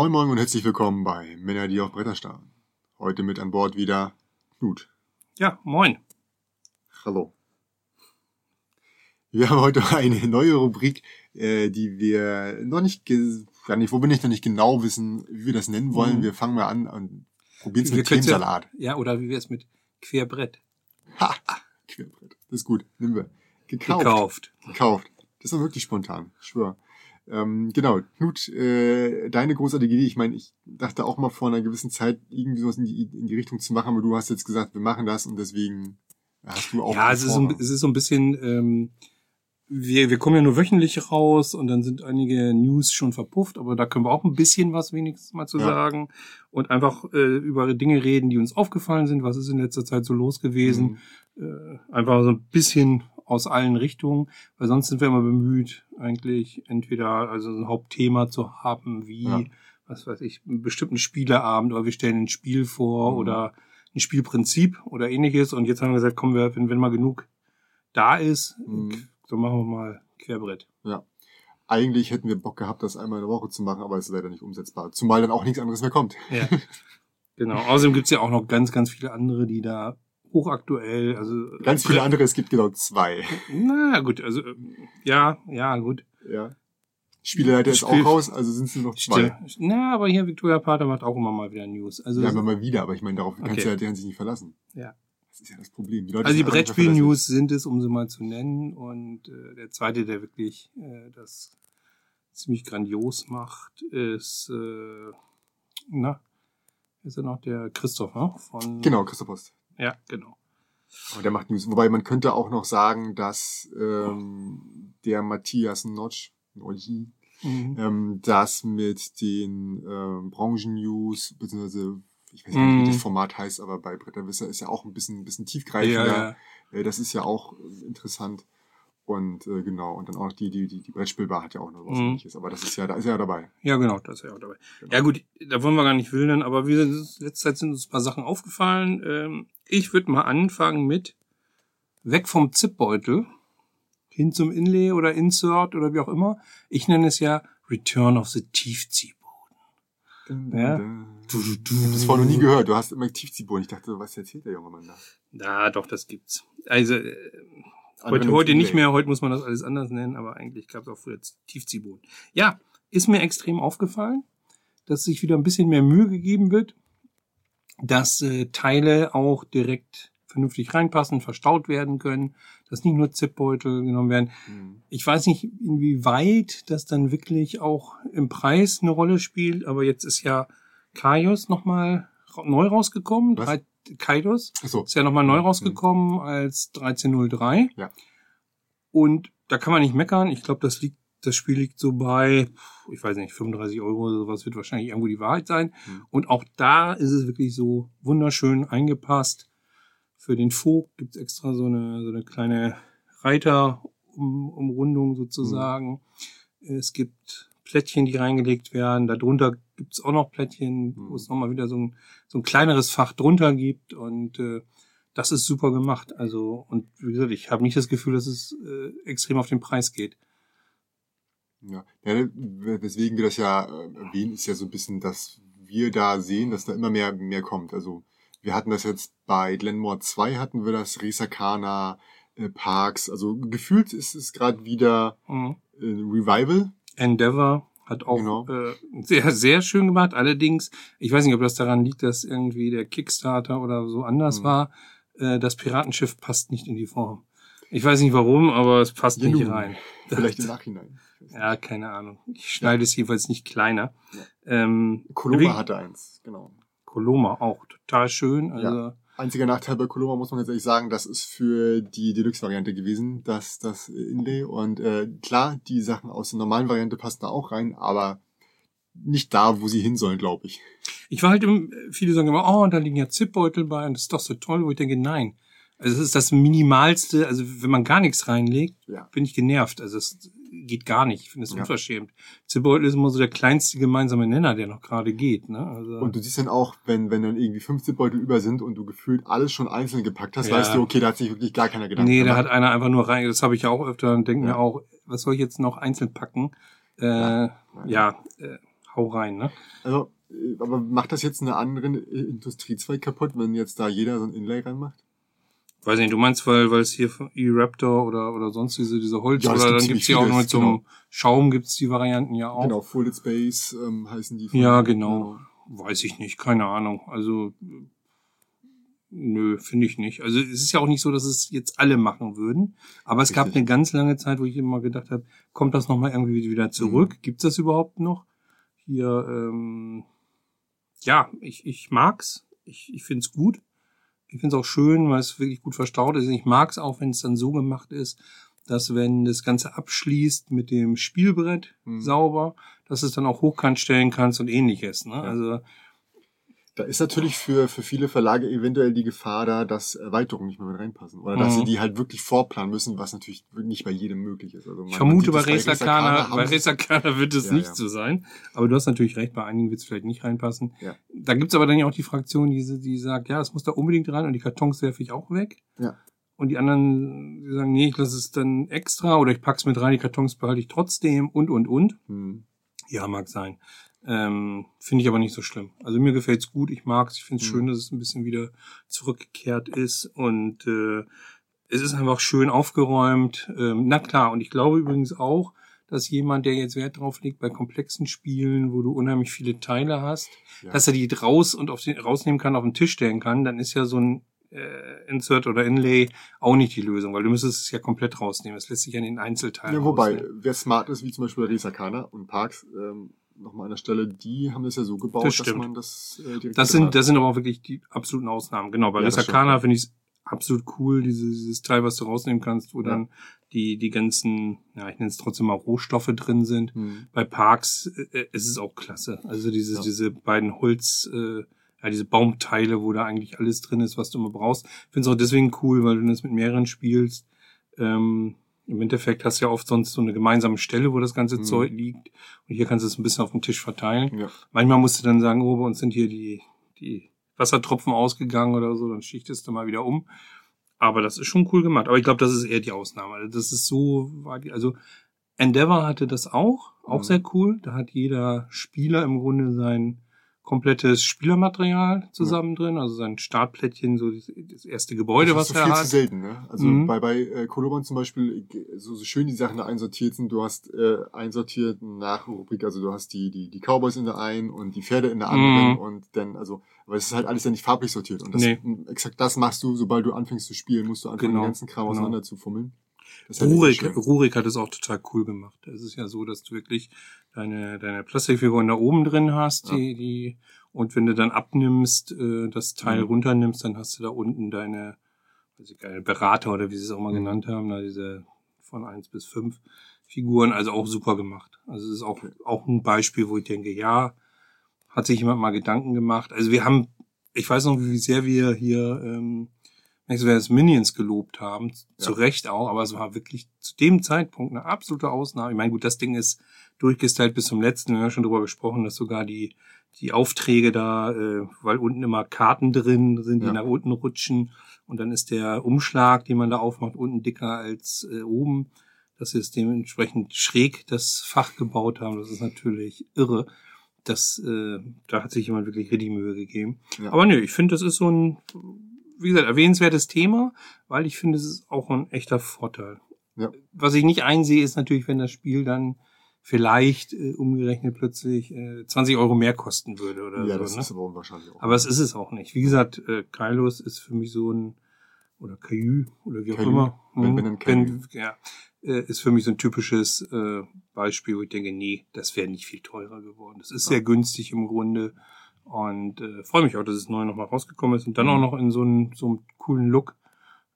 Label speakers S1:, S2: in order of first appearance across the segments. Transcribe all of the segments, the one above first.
S1: Moin Moin und herzlich willkommen bei Männer, die auf Bretter starren. Heute mit an Bord wieder Knut.
S2: Ja, moin.
S1: Hallo. Wir haben heute eine neue Rubrik, äh, die wir noch nicht, ja nicht, wo wir nicht noch nicht genau wissen, wie wir das nennen wollen.
S2: Mhm.
S1: Wir fangen mal an und probieren es
S2: Wir
S1: mit
S2: können's ja- oder wie wär's mit Querbrett?
S1: Ha! Querbrett. Das ist gut. Nehmen wir. Gekauft.
S2: Gekauft.
S1: Gekauft. Das war wirklich spontan. Ich schwör. Ähm, genau, Knut, äh, deine großartige Idee. Ich meine, ich dachte auch mal vor einer gewissen Zeit irgendwie sowas in die, in die Richtung zu machen, aber du hast jetzt gesagt, wir machen das und deswegen hast du auch.
S2: Ja, es ist, so, ein- es ist so ein bisschen, ähm, wir, wir kommen ja nur wöchentlich raus und dann sind einige News schon verpufft, aber da können wir auch ein bisschen was wenigstens mal zu
S1: Ja.
S2: sagen und einfach äh, über Dinge reden, die uns aufgefallen sind, was ist in letzter Zeit so los gewesen.
S1: Mhm.
S2: Äh, einfach so ein bisschen aus allen Richtungen, weil sonst sind wir immer bemüht, eigentlich entweder also ein Hauptthema zu haben, wie,
S1: Ja.
S2: was weiß ich, einen bestimmten Spieleabend oder wir stellen ein Spiel vor
S1: Mhm.
S2: oder ein Spielprinzip oder ähnliches. Und jetzt haben wir gesagt, kommen wir, wenn, wenn mal genug da ist,
S1: Mhm.
S2: so machen wir mal Querbrett.
S1: Ja. Eigentlich hätten wir Bock gehabt, das einmal in der Woche zu machen, aber es ist leider nicht umsetzbar. Zumal dann auch nichts anderes mehr kommt.
S2: Ja. genau. Außerdem gibt's ja auch noch ganz, ganz viele andere, die da hochaktuell, also
S1: Ganz viele andere, es gibt genau zwei.
S2: Na gut, also ähm, ja, ja, gut.
S1: Ja. Spieleleiter ist auch raus, also sind es nur noch zwei.
S2: Na, aber hier Victoria Pater macht auch immer mal wieder News. Also,
S1: Ja, aber mal wieder, aber ich meine, darauf kannst
S2: Okay.
S1: du ja deren sich nicht verlassen.
S2: Ja.
S1: Das ist ja das Problem. Die
S2: also die Brettspiel-News sind es, um sie mal zu nennen. Und äh, der zweite, der wirklich äh, das ziemlich grandios macht, ist, äh, na, ist er noch der Christoph, ne? Von.
S1: Genau, Christoph Post.
S2: Ja, genau.
S1: Aber der macht News. Wobei man könnte auch noch sagen, dass ähm, der Matthias Notch, Notchi,
S2: Mhm.
S1: ähm, das mit den ähm, Branchen-News, beziehungsweise ich weiß nicht, wie
S2: Mhm.
S1: das Format heißt, aber bei Bretterwisser ist ja auch ein bisschen, ein bisschen tiefgreifender.
S2: Ja, ja.
S1: Äh, das ist ja auch äh, interessant. Und äh, genau, und dann auch noch die, die, die, die Brettspielbar hat ja auch noch was
S2: Mhm.
S1: ähnliches. Aber das ist ja, da ist ja dabei.
S2: ja, genau, das ist ja auch dabei.
S1: Genau.
S2: Ja gut, da wollen wir gar nicht wildern, aber wie gesagt, letzte Zeit sind uns ein paar Sachen aufgefallen. Ähm, ich würde mal anfangen mit weg vom Zipbeutel hin zum Inlay oder Insert oder wie auch immer. Ich nenne es ja Return of the Tiefziehboden. Ja.
S1: Ich habe das vorher noch nie gehört. Du hast immer Tiefziehboden. Ich dachte, was erzählt der junge Mann da?
S2: Na, doch, das gibt's. Also äh, heute, heute
S1: es
S2: nicht mehr, heute muss man das alles anders nennen, aber eigentlich gab's auch früher Tiefziehboden. Ja, ist mir extrem aufgefallen, dass sich wieder ein bisschen mehr Mühe gegeben wird, dass äh, Teile auch direkt vernünftig reinpassen, verstaut werden können, dass nicht nur Zipbeutel genommen werden.
S1: Hm.
S2: Ich weiß nicht, inwieweit das dann wirklich auch im Preis eine Rolle spielt, aber jetzt ist ja Kaios nochmal neu rausgekommen.
S1: Was?
S2: Kaios
S1: Achso.
S2: ist ja nochmal neu
S1: Mhm.
S2: rausgekommen als 1303.
S1: Ja.
S2: Und da kann man nicht meckern. Ich glaube, das liegt, das Spiel liegt so bei, ich weiß nicht, 35 Euro oder sowas wird wahrscheinlich irgendwo die Wahrheit sein.
S1: Mhm.
S2: Und auch da ist es wirklich so wunderschön eingepasst. Für den Vogt gibt's extra so eine, so eine kleine Reiterumrundung sozusagen. Es gibt Plättchen, die reingelegt werden. Darunter gibt's auch noch Plättchen, wo
S1: Mhm.
S2: es nochmal wieder so ein, so ein kleineres Fach drunter gibt. Und äh, das ist super gemacht. Also, und wie gesagt, ich habe nicht das Gefühl, dass es äh, extrem auf den Preis geht.
S1: Ja. ja, weswegen wir das ja äh, erwähnen, ist ja so ein bisschen, dass wir da sehen, dass da immer mehr, mehr kommt. Also wir hatten das jetzt bei Glenmore 2 hatten wir das Resakana äh, Parks. Also gefühlt ist es gerade wieder
S2: Mhm.
S1: äh, Revival.
S2: Endeavor hat auch
S1: Genau.
S2: äh, sehr, sehr schön gemacht. Allerdings, ich weiß nicht, ob das daran liegt, dass irgendwie der Kickstarter oder so anders
S1: Mhm.
S2: war. Äh, das Piratenschiff passt nicht in die Form. Ich weiß nicht warum, aber es passt
S1: Ja,
S2: nicht rein.
S1: Vielleicht im Nachhinein.
S2: Ja, keine Ahnung. Ich schneide es jedenfalls nicht kleiner.
S1: Ja.
S2: Ähm,
S1: Coloma
S2: wie-
S1: hatte eins, genau.
S2: Coloma auch total schön. Also
S1: Einziger Nachteil bei Coloma muss man jetzt ehrlich sagen, das ist für die Deluxe-Variante gewesen, das, das Inlay. Und äh, klar, die Sachen aus der normalen Variante passen da auch rein, aber nicht da, wo sie hin sollen, glaube ich.
S2: ich war halt, im, viele sagen immer, oh, da liegen ja Zipbeutel bei und das ist doch so toll, wo ich denke, nein. Also es ist das Minimalste, also wenn man gar nichts reinlegt,
S1: Ja.
S2: bin ich genervt. Also es geht gar nicht. Ich finde es
S1: Ja.
S2: unverschämt. Zipbeutel ist immer so der kleinste gemeinsame Nenner, der noch gerade geht. Ne? Also,
S1: Und du siehst dann auch, wenn, wenn dann irgendwie 15 Beutel über sind und du gefühlt alles schon einzeln gepackt hast,
S2: Ja.
S1: weißt du, okay, da hat sich wirklich gar keiner Gedanken
S2: nee, da
S1: gemacht.
S2: hat einer einfach nur rein, das habe ich ja auch öfter und denke
S1: Ja.
S2: mir auch, was soll ich jetzt noch einzeln packen? Äh,
S1: Ja.
S2: ja, äh, hau rein, ne?
S1: Also, äh, aber macht das jetzt einen anderen Industriezweig kaputt, wenn jetzt da jeder so ein Inlay reinmacht?
S2: Weiß nicht, du meinst, weil weil es hier von E-Raptor oder oder sonst diese diese Holz
S1: Ja,
S2: oder
S1: gibt
S2: dann gibt's hier auch noch
S1: vieles,
S2: mit so einem
S1: genau.
S2: Schaum gibt's die Varianten ja auch.
S1: Genau, Folded Space ähm, heißen die.
S2: Ja, genau. Weiß ich nicht, keine Ahnung. Also nö, finde ich nicht. Also es ist ja auch nicht so, dass es jetzt alle machen würden. Aber es gab
S1: Richtig.
S2: eine ganz lange Zeit, wo ich immer gedacht habe, kommt das nochmal irgendwie wieder zurück?
S1: Mhm.
S2: Gibt's das überhaupt noch? Hier, ähm, ja, ich, ich mag's. Ich, ich find's gut. Ich find's auch schön, weil es wirklich gut verstaut ist. Ich mag's auch, wenn es dann so gemacht ist, dass wenn das Ganze abschließt mit dem Spielbrett
S1: Mhm.
S2: sauber, dass es dann auch hochkant stellen kannst und ähnliches. Ne? Also
S1: Da ist natürlich für, für viele Verlage eventuell die Gefahr da, dass Erweiterungen nicht mehr mit reinpassen. Oder dass
S2: Mhm.
S1: sie die halt wirklich vorplanen müssen, was natürlich nicht bei jedem möglich ist. Also
S2: Ich vermute, bei
S1: das
S2: Racer
S1: Racercana
S2: Kana,
S1: haben
S2: bei
S1: sie-
S2: Racer Kana wird es
S1: Ja,
S2: nicht
S1: ja.
S2: so sein. Aber du hast natürlich recht, bei einigen wird es vielleicht nicht reinpassen.
S1: Ja.
S2: Da gibt's aber dann ja auch die Fraktion, die, die sagt, ja, es muss da unbedingt rein und die Kartons werfe ich auch weg.
S1: Ja.
S2: Und die anderen, die sagen, nee, ich lasse es dann extra oder ich pack's mit rein, die Kartons behalte ich trotzdem und, und, und.
S1: Hm.
S2: Ja, mag sein. Ähm, finde ich aber nicht so schlimm. Also mir gefällt's gut, ich mag's, ich finde es
S1: Mhm.
S2: schön, dass es ein bisschen wieder zurückgekehrt ist und äh, es ist einfach schön aufgeräumt. Ähm, na klar, und ich glaube übrigens auch, dass jemand, der jetzt Wert drauf legt bei komplexen Spielen, wo du unheimlich viele Teile hast,
S1: Ja.
S2: dass er die raus und auf den, rausnehmen kann, auf den Tisch stellen kann, dann ist ja so ein äh, Insert oder Inlay auch nicht die Lösung, weil du müsstest es ja komplett rausnehmen. Es lässt sich ja in den Einzelteilen
S1: Ja, wobei,
S2: rausnehmen.
S1: wer smart ist, wie zum Beispiel Racer Kana und Parks, ähm, nochmal an der Stelle, die haben das ja so gebaut,
S2: Das
S1: dass
S2: stimmt.
S1: man das äh, direkt
S2: Das sind, das sind aber auch wirklich die absoluten Ausnahmen. Genau, bei
S1: Ja,
S2: finde ich es absolut cool, dieses, dieses Teil, was du rausnehmen kannst, wo
S1: Ja.
S2: dann die, die ganzen, ja, ich nenne es trotzdem mal Rohstoffe drin sind.
S1: Hm.
S2: Bei Parks äh, ist es auch klasse. Also diese,
S1: Ja.
S2: diese beiden Holz, äh, ja, diese Baumteile, wo da eigentlich alles drin ist, was du immer brauchst. Ich finde es auch deswegen cool, weil du das mit mehreren spielst. Ähm, Im Endeffekt hast du ja oft sonst so eine gemeinsame Stelle, wo das ganze
S1: Mhm.
S2: Zeug liegt. Und hier kannst du es ein bisschen auf dem Tisch verteilen.
S1: Ja.
S2: Manchmal musst du dann sagen, oh, bei uns sind hier die, die Wassertropfen ausgegangen oder so, dann schichtest du mal wieder um. Aber das ist schon cool gemacht. Aber ich glaube, das ist eher die Ausnahme. Also das ist so, war die, also Endeavor hatte das auch, auch
S1: Mhm.
S2: sehr cool. Da hat jeder Spieler im Grunde sein komplettes Spielermaterial zusammen drin, also sein Startplättchen, so das, erste Gebäude,
S1: das
S2: was er
S1: viel
S2: hat.
S1: zu selten, ne? Also
S2: Mhm.
S1: bei, bei äh, Koloban zum Beispiel, äh, so, so schön die Sachen da einsortiert sind, du hast äh, einsortiert nach Rubrik, also du hast die, die, die Cowboys in der einen und die Pferde in der anderen
S2: Mhm.
S1: und dann, also, aber es ist halt alles ja nicht farblich sortiert. Und das,
S2: Nee.
S1: exakt das machst du, sobald du anfängst zu spielen, musst du anfangen,
S2: Genau,
S1: den ganzen Kram
S2: genau.
S1: auseinander zu fummeln.
S2: Rurik. Rurik hat es auch total cool gemacht. Es ist ja so, dass du wirklich deine, deine Plastikfiguren da oben drin hast,
S1: Ja.
S2: die, die, und wenn du dann abnimmst, äh, das Teil
S1: Mhm.
S2: runternimmst, dann hast du da unten deine, weiß ich nicht, Berater oder wie sie es auch mal
S1: Mhm.
S2: genannt haben, da diese von eins bis fünf Figuren, also auch super gemacht. Also es ist auch, auch ein Beispiel, wo ich denke, ja, hat sich jemand mal Gedanken gemacht. Also wir haben, ich weiß noch, wie sehr wir hier, ähm, Max Versus Minions gelobt haben, zu
S1: Ja.
S2: Recht auch, aber es war wirklich zu dem Zeitpunkt eine absolute Ausnahme. Ich meine, gut, das Ding ist durchgestylt bis zum letzten. Wir haben ja schon drüber gesprochen, dass sogar die, die Aufträge da, äh, weil unten immer Karten drin sind, die
S1: Ja.
S2: nach unten rutschen. Und dann ist der Umschlag, den man da aufmacht, unten dicker als äh, oben. Dass sie es dementsprechend schräg das Fach gebaut haben, das ist natürlich irre. Das, äh, da hat sich jemand wirklich richtig Mühe gegeben.
S1: Ja.
S2: Aber nö, ich finde, das ist so ein, wie gesagt, erwähnenswertes Thema, weil ich finde, es ist auch ein echter Vorteil.
S1: Ja.
S2: Was ich nicht einsehe, ist natürlich, wenn das Spiel dann vielleicht äh, umgerechnet plötzlich äh, 20 Euro mehr kosten würde oder
S1: ja,
S2: so.
S1: das
S2: ne?
S1: ist aber unwahrscheinlich auch.
S2: Aber es ist es auch nicht. Wie gesagt, äh, Kailos ist für mich so ein, oder Caillou, oder wie auch
S1: Caillou.
S2: immer.
S1: Wenn-
S2: Hm,
S1: dann Caillou.
S2: ja, äh, ist für mich so ein typisches äh, Beispiel, wo ich denke, nee, das wäre nicht viel teurer geworden. Das ist
S1: Ja.
S2: sehr günstig im Grunde. Und äh, freue mich auch, dass es neu nochmal rausgekommen ist und dann
S1: Mhm.
S2: auch noch in so einem so einem coolen Look,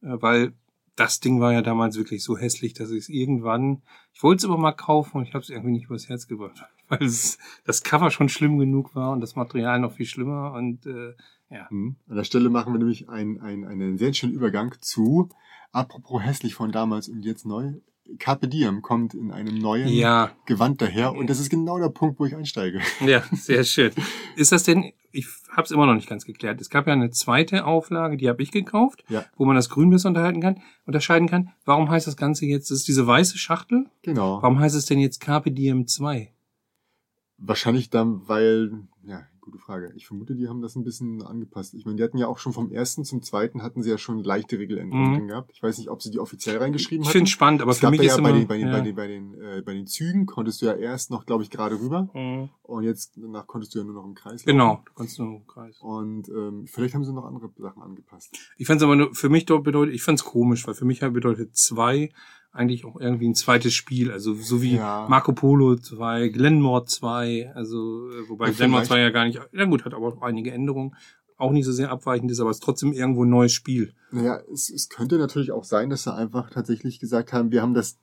S2: äh, weil das Ding war ja damals wirklich so hässlich, dass ich es irgendwann, ich wollte es aber mal kaufen und ich habe es irgendwie nicht übers Herz gebracht, weil es, das Cover schon schlimm genug war und das Material noch viel schlimmer und äh, ja.
S1: Mhm. An der Stelle machen wir nämlich ein, ein, einen sehr schönen Übergang zu, apropos hässlich von damals und jetzt neu, Carpe Diem kommt in einem neuen
S2: Ja,
S1: Gewand daher und das ist genau der Punkt, wo ich einsteige.
S2: ja, sehr schön. Ist das denn, ich habe es immer noch nicht ganz geklärt. Es gab ja eine zweite Auflage, die habe ich gekauft,
S1: Ja.
S2: wo man das Grün besser unterhalten kann, unterscheiden kann. Warum heißt das Ganze jetzt, das ist diese weiße Schachtel?
S1: Genau.
S2: Warum heißt es denn jetzt Carpe Diem 2?
S1: Wahrscheinlich dann, weil, ja, gute Frage. Ich vermute, die haben das ein bisschen angepasst. Ich meine, die hatten ja auch schon vom ersten zum zweiten hatten sie ja schon leichte Regeländerungen
S2: Mhm.
S1: gehabt. Ich weiß nicht, ob sie die offiziell reingeschrieben
S2: Ich
S1: hatten.
S2: finde spannend, aber
S1: es
S2: für mich
S1: da
S2: ist
S1: ja bei
S2: immer,
S1: den, bei den,
S2: ja.
S1: bei den, bei den, äh, bei den Zügen konntest du ja erst noch, glaube ich, gerade rüber.
S2: Mhm.
S1: Und jetzt danach konntest du ja nur noch im Kreis. laufen.
S2: Genau, du kannst nur im Kreis.
S1: Und ähm, vielleicht haben sie noch andere Sachen angepasst.
S2: Ich fand es aber nur, für mich dort bedeutet, ich fand es komisch, weil für mich halt bedeutet zwei eigentlich auch irgendwie ein zweites Spiel, also so wie
S1: Ja.
S2: Marco Polo 2, Glenmore 2, also äh, wobei
S1: Ja,
S2: Glenmore
S1: vielleicht.
S2: 2 ja gar nicht, na gut, hat aber auch einige Änderungen, auch nicht so sehr abweichend ist, aber es ist trotzdem irgendwo ein neues Spiel.
S1: Naja, es, es könnte natürlich auch sein, dass sie einfach tatsächlich gesagt haben, wir haben das,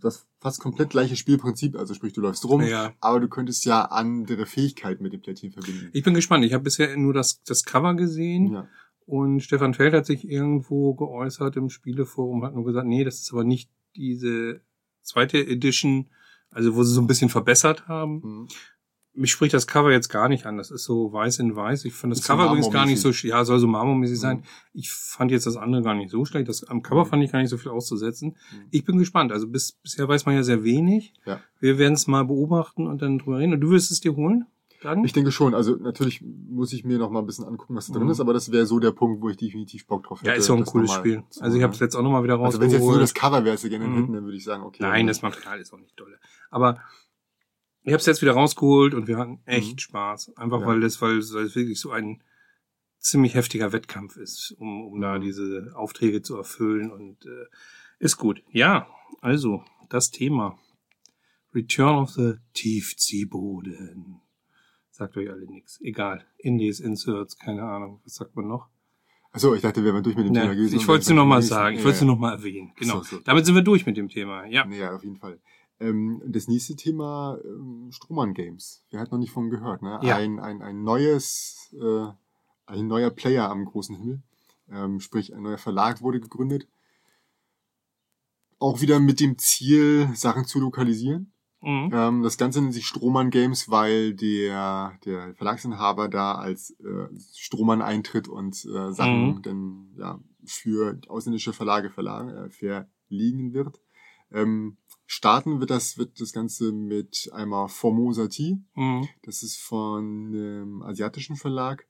S1: das fast komplett gleiche Spielprinzip, also sprich, du läufst rum,
S2: Ja.
S1: aber du könntest ja andere Fähigkeiten mit dem Plättchen verbinden.
S2: Ich bin gespannt. Ich habe bisher nur das, das Cover gesehen
S1: Ja.
S2: Und Stefan Feld hat sich irgendwo geäußert im Spieleforum, hat nur gesagt, nee, das ist aber nicht diese zweite Edition, also wo sie so ein bisschen verbessert haben.
S1: Mhm.
S2: Mich spricht das Cover jetzt gar nicht an. Das ist so weiß in weiß. Ich finde das
S1: Ist
S2: Cover übrigens gar nicht so, ja, soll so marmormäßig sein.
S1: Mhm.
S2: Ich fand jetzt das andere gar nicht so schlecht. Das, am Cover
S1: Mhm.
S2: fand ich gar nicht so viel auszusetzen.
S1: Mhm.
S2: Ich bin gespannt. Also bis, bisher weiß man ja sehr wenig.
S1: Ja.
S2: Wir werden es mal beobachten und dann drüber reden. Und du wirst es dir holen? Dann?
S1: Ich denke schon, also natürlich muss ich mir noch mal ein bisschen angucken, was da drin
S2: Mhm.
S1: ist, aber das wäre so der Punkt, wo ich definitiv Bock drauf hätte.
S2: ja, ist ja auch ein cooles
S1: noch mal
S2: Spiel. Also ich habe es jetzt auch nochmal wieder
S1: Also wenn es jetzt nur
S2: rausgeholt.
S1: das Cover wäre, gerne
S2: Mhm.
S1: hätten, dann würde ich sagen, okay.
S2: Nein, das Material ist auch nicht dolle. Aber ich habe es jetzt wieder rausgeholt und wir hatten echt
S1: Mhm.
S2: Spaß. Einfach
S1: Ja.
S2: weil das, weil es weil es wirklich so ein ziemlich heftiger Wettkampf ist, um, um da
S1: Mhm.
S2: diese Aufträge zu erfüllen und äh, ist gut. Ja, also das Thema Return of the Tiefziehboden. Sagt euch alle nichts. Egal. Indies, Inserts, keine Ahnung. Was sagt man noch?
S1: Achso, ich dachte, wir wären durch mit dem
S2: Ne,
S1: Thema gewesen.
S2: ich wollte es nur noch mal
S1: nächsten-
S2: sagen. Ich wollte es
S1: ja.
S2: nur noch mal erwähnen. Genau.
S1: So, so.
S2: Damit sind wir durch mit dem Thema. Ja.
S1: Nee, ja, auf jeden Fall. Ähm, das nächste Thema, ähm, Strohmann Games. Wer hat noch nicht von gehört, ne?
S2: Ja.
S1: Ein, ein, ein neues, äh, ein neuer Player am großen Himmel. Ähm, sprich, ein neuer Verlag wurde gegründet. Auch wieder mit dem Ziel, Sachen zu lokalisieren.
S2: Mhm.
S1: Ähm, das Ganze nennt sich Strohmann Games, weil der, der Verlagsinhaber da als äh, Strohmann eintritt und äh, Sachen
S2: Mhm.
S1: dann ja, für ausländische Verlage verlag, äh, verlegen wird. Ähm, starten wird das, wird das Ganze mit einmal Formosa Tea.
S2: Mhm.
S1: Das ist von einem asiatischen Verlag.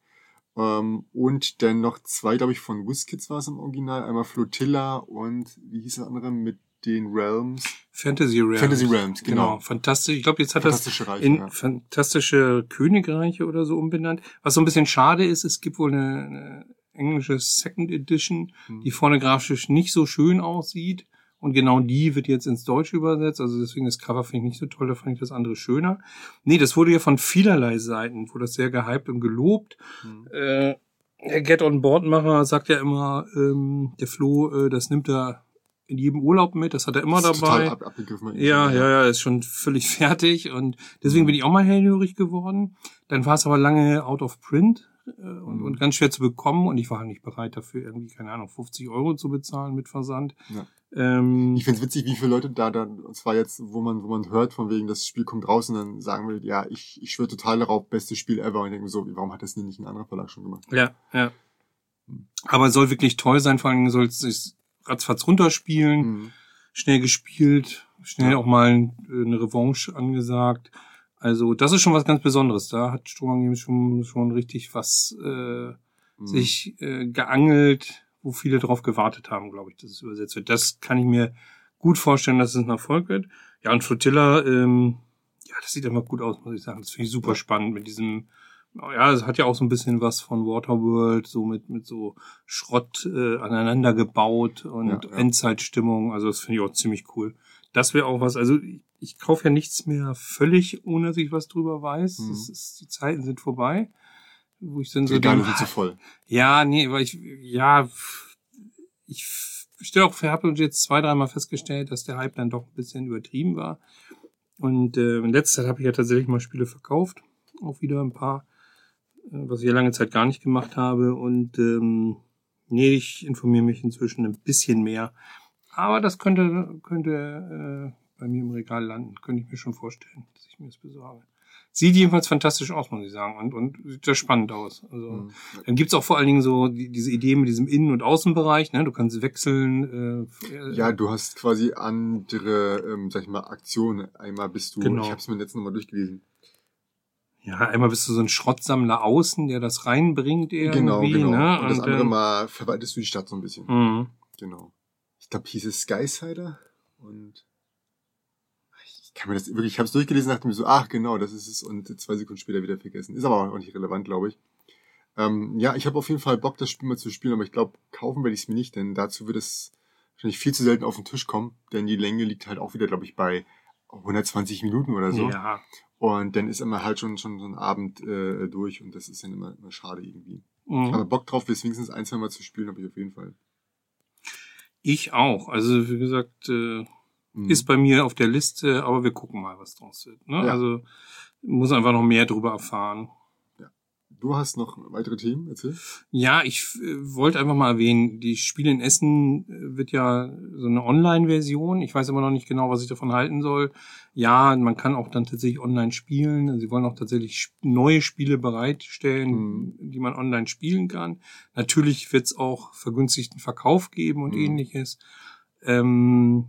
S1: Ähm, und dann noch zwei, glaube ich, von WizKids war es im Original. Einmal Flotilla und wie hieß das andere mit den Realms?
S2: Fantasy Realms.
S1: Fantasy Realms, genau.
S2: Fantastisch. Ich glaube, jetzt hat das
S1: Fantastische Reiche.
S2: in
S1: ja.
S2: fantastische Königreiche oder so umbenannt. Was so ein bisschen schade ist, es gibt wohl eine, eine englische Second Edition,
S1: Hm.
S2: die vorne grafisch nicht so schön aussieht. Und genau die wird jetzt ins Deutsche übersetzt. Also deswegen das Cover finde ich nicht so toll, da fand ich das andere schöner. Nee, das wurde ja von vielerlei Seiten, wurde das sehr gehypt und gelobt.
S1: Hm.
S2: Äh, der Get on Board Macher sagt ja immer, ähm, der Flo, äh, das nimmt er in jedem Urlaub mit, das hat er immer
S1: Das ist
S2: dabei.
S1: Total ab.
S2: Ja, ja, ja, ist schon völlig fertig und deswegen bin ich auch mal hellhörig geworden. Dann war es aber lange out of print äh, und,
S1: Mhm.
S2: und ganz schwer zu bekommen und ich war halt nicht bereit dafür irgendwie, keine Ahnung, 50 Euro zu bezahlen mit Versand.
S1: Ja.
S2: Ähm,
S1: Ich find's witzig, wie viele Leute da dann, und zwar jetzt, wo man, wo man hört, von wegen, das Spiel kommt raus und dann sagen will, ja, ich, ich schwöre total darauf, bestes Spiel ever. Und ich denke so, warum hat das denn nicht ein anderer Verlag schon gemacht?
S2: ja, ja. Aber es soll wirklich toll sein, vor allem soll es ratzfatz runterspielen.
S1: Mhm.
S2: schnell gespielt, schnell
S1: Ja.
S2: auch mal eine Revanche angesagt. Also das ist schon was ganz Besonderes. Da hat Strohmann Games schon, schon richtig was äh,
S1: Mhm.
S2: sich äh, geangelt, wo viele drauf gewartet haben, glaube ich, dass es übersetzt wird. Das kann ich mir gut vorstellen, dass es ein Erfolg wird. Ja, und Flotilla, ähm, ja, das sieht einfach gut aus, muss ich sagen. Das finde ich super
S1: Ja.
S2: spannend mit diesem, ja, es hat ja auch so ein bisschen was von Waterworld, so mit, mit so Schrott äh, aneinander gebaut und
S1: Ja, ja.
S2: Endzeitstimmung. Also das finde ich auch ziemlich cool. Das wäre auch was, also ich, ich kaufe ja nichts mehr völlig, ohne dass ich was drüber weiß.
S1: Mhm.
S2: Ist, die Zeiten sind vorbei. Wo ich dann
S1: Die
S2: so
S1: Regale
S2: denke,
S1: sind zu voll.
S2: ja, nee, weil ich, ja, ich stelle auch für Apple jetzt zwei, dreimal festgestellt, dass der Hype dann doch ein bisschen übertrieben war. Und äh, in letzter Zeit habe ich ja tatsächlich mal Spiele verkauft. Auch wieder ein paar, was ich ja lange Zeit gar nicht gemacht habe. Und ähm, nee, ich informiere mich inzwischen ein bisschen mehr. Aber das könnte, könnte äh, bei mir im Regal landen. Könnte ich mir schon vorstellen, dass ich mir das besorge. Sieht jedenfalls fantastisch aus, muss ich sagen. Und, und sieht sehr spannend aus. Also,
S1: Mhm.
S2: dann gibt's auch vor allen Dingen so die, diese Idee mit diesem Innen- und Außenbereich. Ne? Du kannst wechseln. Äh,
S1: Ja, du hast quasi andere, ähm, sag ich mal, Aktionen. Einmal bist du,
S2: Genau.
S1: ich habe es mir letztens nochmal durchgelesen.
S2: Ja, einmal bist du so ein Schrottsammler außen, der das reinbringt irgendwie,
S1: Genau, genau.
S2: ne?
S1: Und das andere
S2: dann-
S1: Mal verwaltest du die Stadt so ein bisschen.
S2: Mhm.
S1: Genau. Ich glaube, hieß es Skysider und ich kann mir das wirklich, ich habe es durchgelesen, dachte mir so, ach genau, das ist es und zwei Sekunden später wieder vergessen. Ist aber auch nicht relevant, glaube ich. Ähm, ja, ich habe auf jeden Fall Bock, das Spiel mal zu spielen, aber ich glaube, kaufen werde ich es mir nicht, denn dazu wird es wahrscheinlich viel zu selten auf den Tisch kommen, denn die Länge liegt halt auch wieder, glaube ich, bei 120 Minuten oder so.
S2: Ja.
S1: Und dann ist immer halt schon schon so ein Abend äh, durch und das ist dann immer, immer schade irgendwie.
S2: Mhm.
S1: Aber Bock drauf, bis wenigstens ein, zwei Mal zu spielen, habe ich auf jeden Fall.
S2: Ich auch. Also wie gesagt, äh,
S1: Mhm.
S2: ist bei mir auf der Liste, aber wir gucken mal, was draus wird. Ne?
S1: Ja.
S2: Also muss einfach noch mehr drüber erfahren.
S1: Du hast noch weitere Themen, erzähl.
S2: Ja, ich äh, wollte einfach mal erwähnen, die Spiele in Essen äh, wird ja so eine Online-Version. Ich weiß immer noch nicht genau, was ich davon halten soll. Ja, man kann auch dann tatsächlich online spielen. Sie wollen auch tatsächlich neue Spiele bereitstellen,
S1: Mhm.
S2: die man online spielen kann. Natürlich wird es auch vergünstigten Verkauf geben und
S1: Mhm.
S2: ähnliches. Ähm,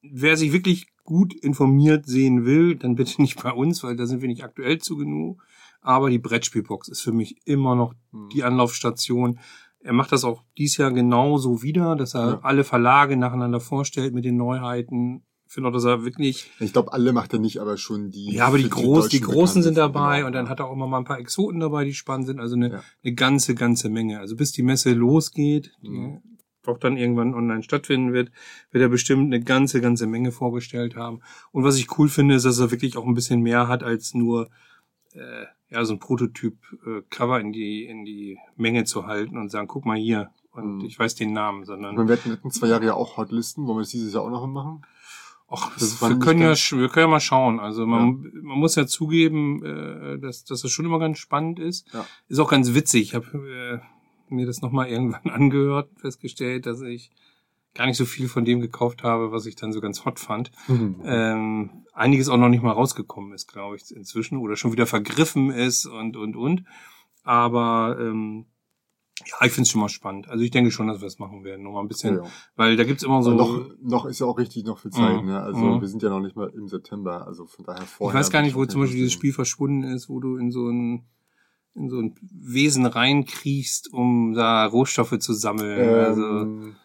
S2: wer sich wirklich gut informiert sehen will, dann bitte nicht bei uns, weil da sind wir nicht aktuell zu genug. Aber die Brettspielbox ist für mich immer noch
S1: Hm.
S2: die Anlaufstation. Er macht das auch dieses Jahr genauso wieder, dass er
S1: Ja.
S2: alle Verlage nacheinander vorstellt mit den Neuheiten. Ich finde auch, dass er wirklich,
S1: Ich glaube, alle macht er nicht, aber schon die.
S2: ja, aber die, Groß, die
S1: Deutschen
S2: Großen sind dabei
S1: genau.
S2: und dann hat er auch immer mal ein paar Exoten dabei, die spannend sind. Also eine,
S1: Ja.
S2: eine ganze, ganze Menge. Also bis die Messe losgeht, die
S1: Mhm.
S2: auch dann irgendwann online stattfinden wird, wird er bestimmt eine ganze, ganze Menge vorgestellt haben. Und was ich cool finde, ist, dass er wirklich auch ein bisschen mehr hat als nur äh, ja so ein Prototyp äh, Cover in die in die Menge zu halten und sagen, guck mal hier und
S1: Mhm.
S2: ich weiß den Namen, sondern
S1: wir wir hatten zwei Jahre ja auch Hotlisten. Wollen wir das dieses Jahr auch noch machen?
S2: ach,
S1: das
S2: wir können ja wir können ja mal schauen. Also man man muss ja zugeben, äh, dass dass das schon immer ganz spannend ist.
S1: Ja.
S2: Ist auch ganz witzig. Ich habe äh, mir das nochmal irgendwann angehört, festgestellt, dass ich gar nicht so viel von dem gekauft habe, was ich dann so ganz hot fand. ähm, einiges auch noch nicht mal rausgekommen ist, glaube ich, inzwischen oder schon wieder vergriffen ist und und und. Aber ähm, ja, ich finde es schon mal spannend. Also ich denke schon, dass wir es machen werden, noch mal ein bisschen,
S1: Ja, ja.
S2: weil da gibt's immer so.
S1: Also noch, noch ist ja auch richtig noch viel Zeit.
S2: Mhm.
S1: Ne? Also
S2: Mhm.
S1: wir sind ja noch nicht mal im September. Also von daher
S2: ich
S1: vorher.
S2: weiß gar nicht, wo zum Beispiel dieses Spiel verschwunden ist, wo du in so ein in so ein Wesen reinkriechst, um da Rohstoffe zu sammeln. also,
S1: Ähm,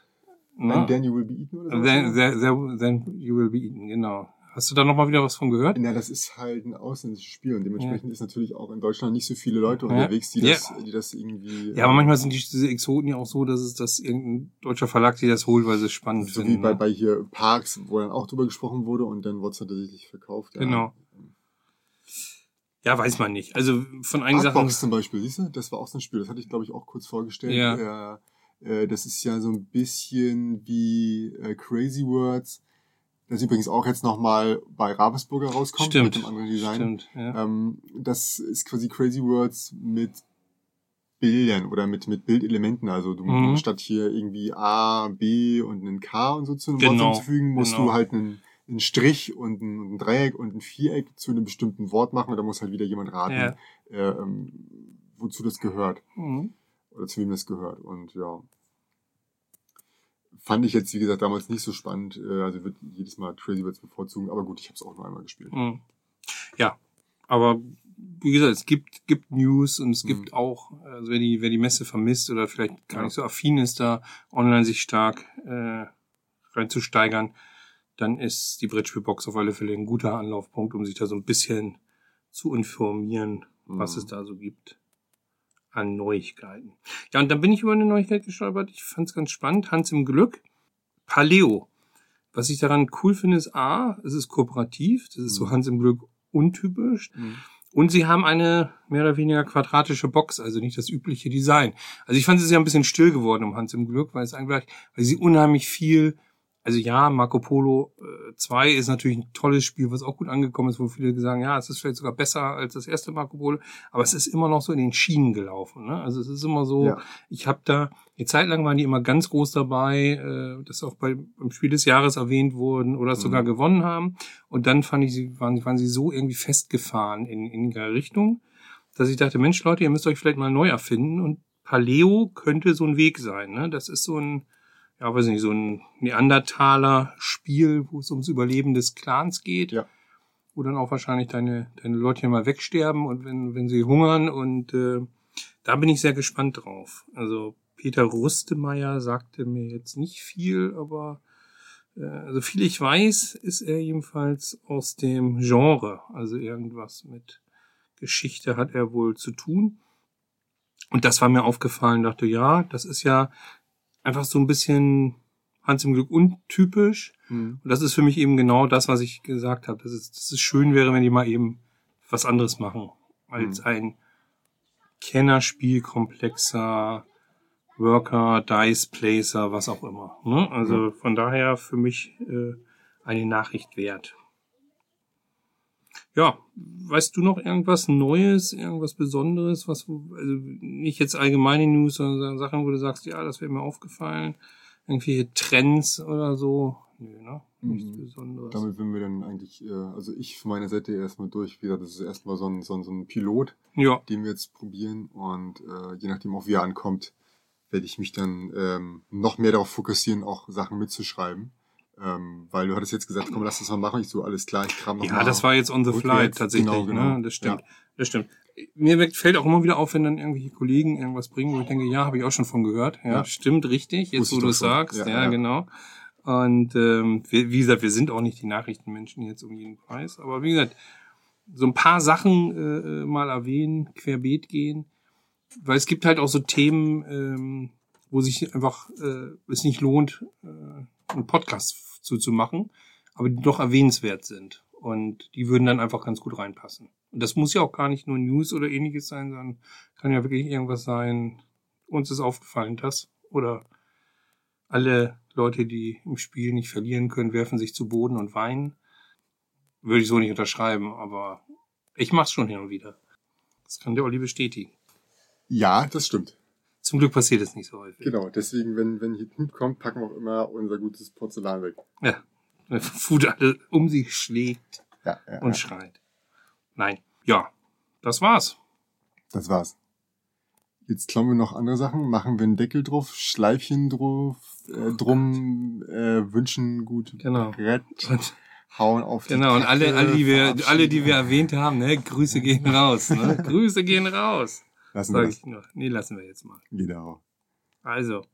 S2: ne?
S1: And then you will be eaten oder so?
S2: then, then, then, then you will be eaten, genau. Hast du da noch mal wieder was von gehört?
S1: Na, das ist halt ein ausländisches Spiel und dementsprechend ist natürlich auch in Deutschland nicht so viele Leute
S2: Ja.
S1: unterwegs, die
S2: Ja.
S1: das, die das irgendwie.
S2: Ja, aber manchmal sind die, diese Exoten ja auch so, dass es dass irgendein deutscher Verlag sich das holt, weil sie es spannend
S1: so wie
S2: finden.
S1: bei,
S2: ne?
S1: bei hier Parks, wo dann auch drüber gesprochen wurde und dann wurde es tatsächlich verkauft. Ja.
S2: Genau. Ja, weiß man nicht. Also von einigen Sachen.
S1: Artbox zum Beispiel, siehst du? Das war auch so ein Spiel, das hatte ich glaube ich auch kurz vorgestellt.
S2: Ja.
S1: Äh, äh, das ist ja so ein bisschen wie äh, Crazy Words. Das übrigens auch jetzt nochmal bei Ravensburger rauskommt
S2: Stimmt.
S1: mit einem anderen Design.
S2: Stimmt, ja.
S1: Ähm, das ist quasi Crazy Words mit Bildern oder mit, mit Bildelementen. Also du
S2: Mhm.
S1: statt hier irgendwie A, B und einen K und so zu einem
S2: Genau,
S1: Wort hinzufügen, musst
S2: genau.
S1: du halt einen, einen Strich und ein, und ein Dreieck und ein Viereck zu einem bestimmten Wort machen und da muss halt wieder jemand raten,
S2: Ja.
S1: äh, ähm, wozu das gehört
S2: Mhm.
S1: oder zu wem das gehört. Und ja, fand ich jetzt, wie gesagt, damals nicht so spannend. Äh, also wird jedes Mal Crazy Words bevorzugen, aber gut, ich habe es auch nur einmal gespielt.
S2: Mhm. Ja, aber wie gesagt, es gibt, gibt News und es gibt
S1: Mhm.
S2: auch, also wer die, wer die Messe vermisst oder vielleicht gar
S1: Ja.
S2: nicht so affin ist, da online sich stark äh, reinzusteigern, dann ist die Brettspielbox auf alle Fälle ein guter Anlaufpunkt, um sich da so ein bisschen zu informieren, was
S1: Mhm.
S2: es da so gibt an Neuigkeiten. Ja, und dann bin ich über eine Neuigkeit gestolpert. Ich fand es ganz spannend. Hans im Glück. Paleo. Was ich daran cool finde, ist A, es ist kooperativ. Das ist so
S1: Mhm.
S2: Hans im Glück untypisch. Und sie haben eine mehr oder weniger quadratische Box, also nicht das übliche Design. Also ich fand es ja ein bisschen still geworden um Hans im Glück, weil es eigentlich, weil sie unheimlich viel, also ja, Marco Polo äh, 2 ist natürlich ein tolles Spiel, was auch gut angekommen ist, wo viele sagen, ja, es ist vielleicht sogar besser als das erste Marco Polo, aber es ist immer noch so in den Schienen gelaufen. Ne? Also es ist immer so,
S1: Ja.
S2: ich habe da, eine Zeit lang waren die immer ganz groß dabei, äh, das auch bei, beim Spiel des Jahres erwähnt wurden oder es sogar
S1: Mhm.
S2: gewonnen haben. Und dann fand ich, sie waren, waren sie so irgendwie festgefahren in, in ihrer Richtung, dass ich dachte, Mensch, Leute, ihr müsst euch vielleicht mal neu erfinden. Und Paleo könnte so ein Weg sein. Ne? Das ist so ein, ja, weiß nicht, so ein Neandertaler-Spiel, wo es ums Überleben des Clans geht.
S1: Ja.
S2: wo dann auch wahrscheinlich deine, deine Leute mal wegsterben und wenn, wenn sie hungern und äh, da bin ich sehr gespannt drauf. Also Peter Rustemeyer sagte mir jetzt nicht viel, aber äh, also viel ich weiß, ist er jedenfalls aus dem Genre, also irgendwas mit Geschichte hat er wohl zu tun. Und das war mir aufgefallen, dachte, ja, das ist ja einfach so ein bisschen Hans im Glück untypisch. Mhm. Und das ist für mich eben genau das, was ich gesagt habe. Dass es, dass es schön wäre, wenn die mal eben was anderes machen als mhm. ein Kennerspiel komplexer Worker, Dice, Placer, was auch immer. Ne? Also mhm. von daher für mich äh, eine Nachricht wert. Ja, weißt du noch irgendwas Neues, irgendwas Besonderes, was also nicht jetzt allgemeine News, sondern Sachen, wo du sagst, ja, das wäre mir aufgefallen, irgendwelche Trends oder so? Nö, ne? Nichts mhm. Besonderes.
S1: Damit sind wir dann eigentlich, äh, also ich von meiner Seite erstmal durch. Wie gesagt, das ist erstmal so ein, so ein, so ein Pilot,
S2: ja.
S1: den wir jetzt probieren und äh, je nachdem auch wie er ankommt, werde ich mich dann ähm, noch mehr darauf fokussieren, auch Sachen mitzuschreiben. Ähm, weil du hattest jetzt gesagt, komm, lass das mal machen. Ich so, alles klar, ich kram noch
S2: Ja,
S1: mal
S2: das war jetzt on the fly tatsächlich. Genau, genau. Ne? Das stimmt. Ja. Das stimmt. Mir fällt auch immer wieder auf, wenn dann irgendwelche Kollegen irgendwas bringen, wo ich denke, ja, habe ich auch schon von gehört. Ja, ja. stimmt, richtig, jetzt wo du es sagst. Ja, ja, genau. Und ähm, wir, wie gesagt, wir sind auch nicht die Nachrichtenmenschen jetzt um jeden Preis. Aber wie gesagt, so ein paar Sachen äh, äh mal erwähnen, querbeet gehen. Weil es gibt halt auch so Themen, ähm, wo sich einfach äh, es nicht lohnt, äh, einen Podcast zuzumachen, aber die doch erwähnenswert sind. Und die würden dann einfach ganz gut reinpassen. Und das muss ja auch gar nicht nur News oder ähnliches sein, sondern kann ja wirklich irgendwas sein, uns ist aufgefallen, das. Oder alle Leute, die im Spiel nicht verlieren können, werfen sich zu Boden und weinen. Würde ich so nicht unterschreiben, aber ich mach's schon hin und wieder. Das kann der Olli bestätigen.
S1: Ja, das stimmt.
S2: Zum Glück passiert es nicht so häufig.
S1: Genau, deswegen, wenn, wenn hier Knut kommt, packen wir auch immer unser gutes Porzellan weg.
S2: Ja, wenn Food alle um sich schlägt
S1: ja, ja,
S2: und
S1: ja.
S2: schreit. Nein, ja, das war's.
S1: Das war's. Jetzt klauen wir noch andere Sachen, machen wir einen Deckel drauf, Schleifchen drauf, äh, drum, äh, wünschen gut
S2: genau.
S1: Brett, hauen auf
S2: Genau, und alle, alle, die wir, alle, die wir erwähnt haben, ne, Grüße gehen raus, ne? Grüße gehen raus.
S1: Lassen wir das.
S2: Ich nur. Nee, lassen wir jetzt mal.
S1: Genau.
S2: Also,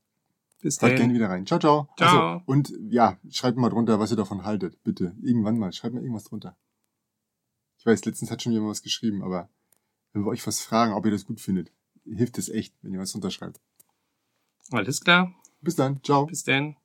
S2: bis
S1: dann. gerne wieder rein. Ciao, ciao.
S2: Ciao.
S1: Achso, und ja, schreibt mal drunter, was ihr davon haltet. Bitte. Irgendwann mal. Schreibt mal irgendwas drunter. Ich weiß, letztens hat schon jemand was geschrieben, aber wenn wir euch was fragen, ob ihr das gut findet, hilft es echt, wenn ihr was unterschreibt.
S2: Alles klar.
S1: Bis dann. Ciao.
S2: Bis dann.